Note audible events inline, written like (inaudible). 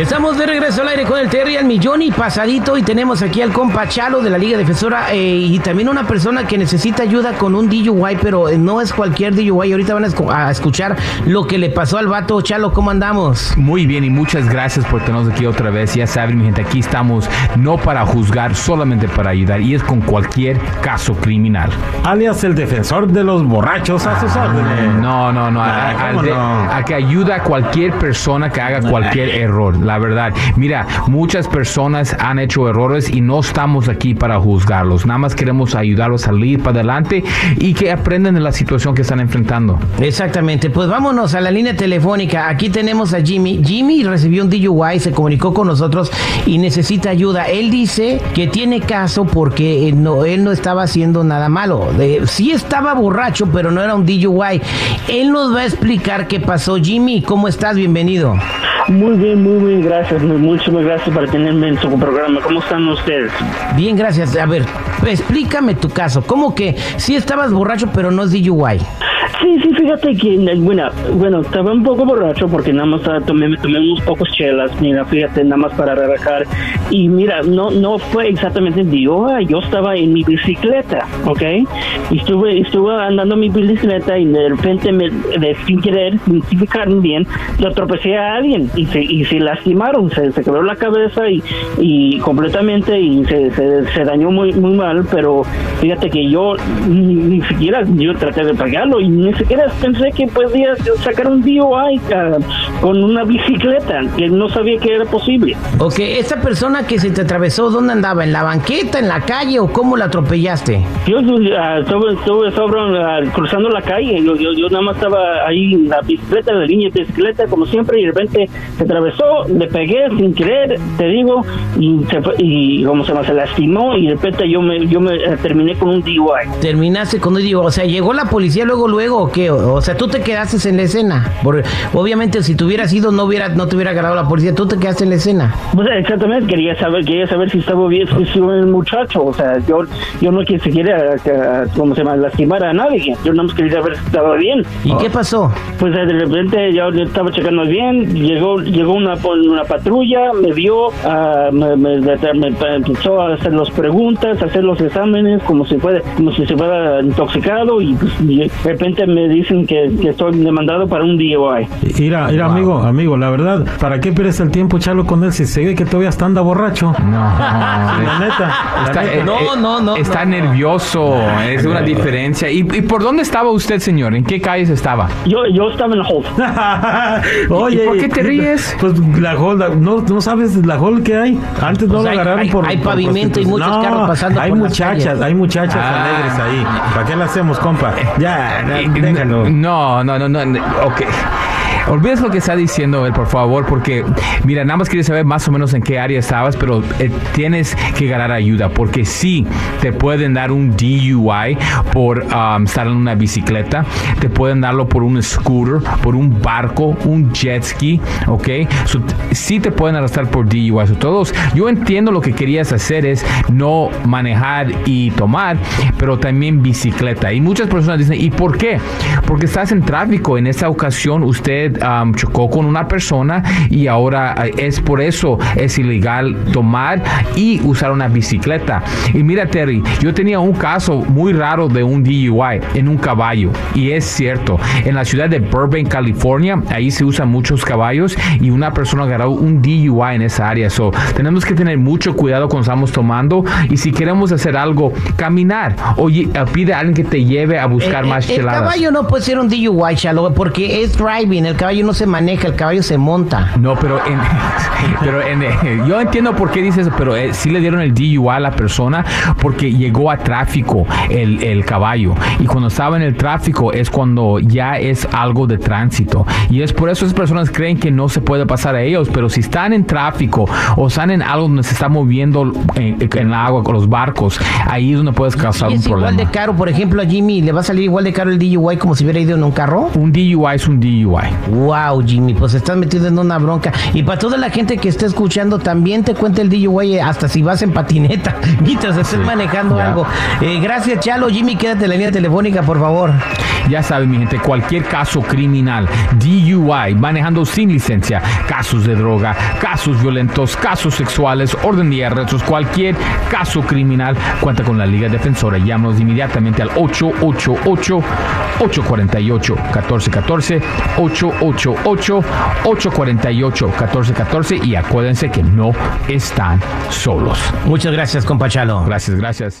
Estamos de regreso al aire con el Terry al millón y pasadito y tenemos aquí al compa Chalo de la Liga Defensora eh, y también una persona que necesita ayuda con un DUI, pero no es cualquier DUI. Ahorita van a, escu- a escuchar lo que le pasó al vato. Chalo, ¿cómo andamos? Muy bien y muchas gracias por tenernos aquí otra vez. Ya saben, mi gente, aquí estamos no para juzgar, solamente para ayudar y es con cualquier caso criminal. alias el defensor de los borrachos a sus órdenes. No, no, no. Ah, A, a- ¿cómo de- no? a que ayuda a cualquier persona que haga cualquier error. La verdad. Mira, muchas personas han hecho errores y no estamos aquí para juzgarlos. Nada más queremos ayudarlos a salir para adelante y que aprendan de la situación que están enfrentando. Exactamente, pues vámonos a la línea telefónica. Aquí tenemos a Jimmy. Jimmy recibió un DUI, se comunicó con nosotros y necesita ayuda. Él dice que tiene caso porque eh, él no estaba haciendo nada malo. Sí estaba borracho, pero no era un DUI. Él nos va a explicar qué pasó. Jimmy, ¿cómo estás? Bienvenido. Muy bien, muy bien, gracias. Muchísimas gracias por tenerme en su programa. ¿Cómo están ustedes? Bien, gracias. A ver, explícame tu caso. ¿Cómo que sí estabas borracho, pero no es DUI? Sí, sí, fíjate que, bueno, bueno, estaba un poco borracho porque nada más ah, tomé, tomé unos pocos chelas, mira, fíjate, nada más para relajar. Y mira, no no fue exactamente en DUI, yo estaba en mi bicicleta, ¿ok? Y estuve, estuve andando mi bicicleta y de repente, me, de, sin querer, sin bien, lo tropecé a alguien y se, y se lastimaron, se, se quebró la cabeza y, y completamente y se, se, dañó muy, muy mal, pero fíjate que yo ni, ni siquiera, yo traté de pagarlo y ni siquiera pensé que podía sacar un DUI ah, con una bicicleta, que no sabía que era posible. Ok, esta persona que se te atravesó, ¿dónde andaba? ¿En la banqueta, en la calle o cómo la atropellaste? Yo sobre, ah, cruzando la calle, yo, yo, yo nada más estaba ahí en la bicicleta, la línea de bicicleta, como siempre, y de repente se atravesó, le pegué sin querer, te digo, y, se y como se se lastimó, y de repente yo me, yo me eh, terminé con un DUI. Terminaste con un DUI, o sea, llegó la policía luego, luego, ¿o qué? O, sea, tú te quedaste en la escena. Porque, obviamente, si tú hubieras ido, no hubiera, no te hubiera agarrado la policía, tú te quedaste en la escena. Pues exactamente, quería saber, quería saber si estaba bien, el muchacho, o sea, yo, yo no quise quería, eh, como se llama, lastimar a nadie, yo nada más quería saber si estaba bien. ¿Y qué pasó? Pues de repente yo yo estaba checando bien, llegó llegó una, una patrulla, me vio, ah, me, me- me- me empezó a hacer las preguntas, a hacer los exámenes, como si fuera, como si se fuera intoxicado, y, pues, y de repente me dicen que, que estoy demandado para un DUI. Mira, mira, amigo, amigo, la verdad, ¿para qué pierdes el tiempo, Chalo, con él si se ve que todavía está anda borracho? No. La neta. la Está, neta. eh, No, eh, no, no, Está no. nervioso. Es una diferencia. ¿Y, y por dónde estaba usted, señor? ¿En qué calles estaba? Yo, yo estaba en Holt. (laughs) Oye, ¿Y por qué te ríes? Pues la hall, la- no, no sabes la hall que hay. Antes no Pues hay- agarraron hay- por. hay por pavimento y muchos No, carros pasando Hay por las muchachas, calles. hay muchachas Ah. alegres ahí. ¿Para qué la hacemos, compa? Ya, ya, Eh, No, no, no, no. no, Ok. Olvides lo que está diciendo él, por favor, porque mira, nada más quería saber más o menos en qué área estabas, pero eh, tienes que ganar ayuda, porque sí te pueden dar un DUI por um, estar en una bicicleta, te pueden darlo por un scooter, por un barco, un jet ski, ¿ok? So, sí te pueden arrastrar por DUI. So, todos, yo entiendo lo que querías hacer es no manejar y tomar, pero también bicicleta. Y muchas personas dicen, ¿y por qué? Porque estás en tráfico. En esta ocasión usted um, chocó con una persona y ahora eh, es por eso es ilegal tomar y usar una bicicleta. Y mira, Terry, yo tenía un caso muy raro de un DUI en un caballo. Y es cierto, en la ciudad de Burbank, California, ahí se usan muchos caballos y una persona agarró un DUI en esa área. So, tenemos que tener mucho cuidado cuando estamos tomando y si queremos hacer algo, caminar. Oye, eh, pide a alguien que te lleve a buscar Eh, más el cheladas. caballo no puede ser un DUI, Chalo, porque es driving, el caballo no se maneja, el caballo se monta. No, pero en, (laughs) pero en, eh, yo entiendo por qué dices pero eh, sí le dieron el DUI a la persona porque llegó a tráfico el, el caballo. Y cuando estaba en el tráfico es cuando ya es algo de tránsito. Y es por eso esas personas creen que no se puede pasar a ellos, pero si están en tráfico o están en algo donde se está moviendo en, en el agua con los barcos, ahí es donde puedes causar Y un es igual problema. de caro, por ejemplo, a Jimmy le va a salir igual de caro el DUI como si hubiera ido en un carro. Un DUI es un DUI. Wow, Jimmy, pues estás metido en una bronca. Y para toda la gente que esté escuchando, también te cuenta el DUI eh, hasta si vas en patineta, (laughs) mientras estés manejando ya. algo. Eh, gracias, Chalo. Jimmy, quédate en la línea telefónica, por favor. Ya saben, mi gente, cualquier caso criminal, DUI, manejando sin licencia, casos de droga, casos violentos, casos sexuales, orden de arrestos, cualquier caso criminal, cuenta con la Liga Defensora. Llámanos inmediatamente al 888 848 1414 888 848 1414 y acuérdense que no están solos. Muchas gracias, compachalo. Gracias, gracias.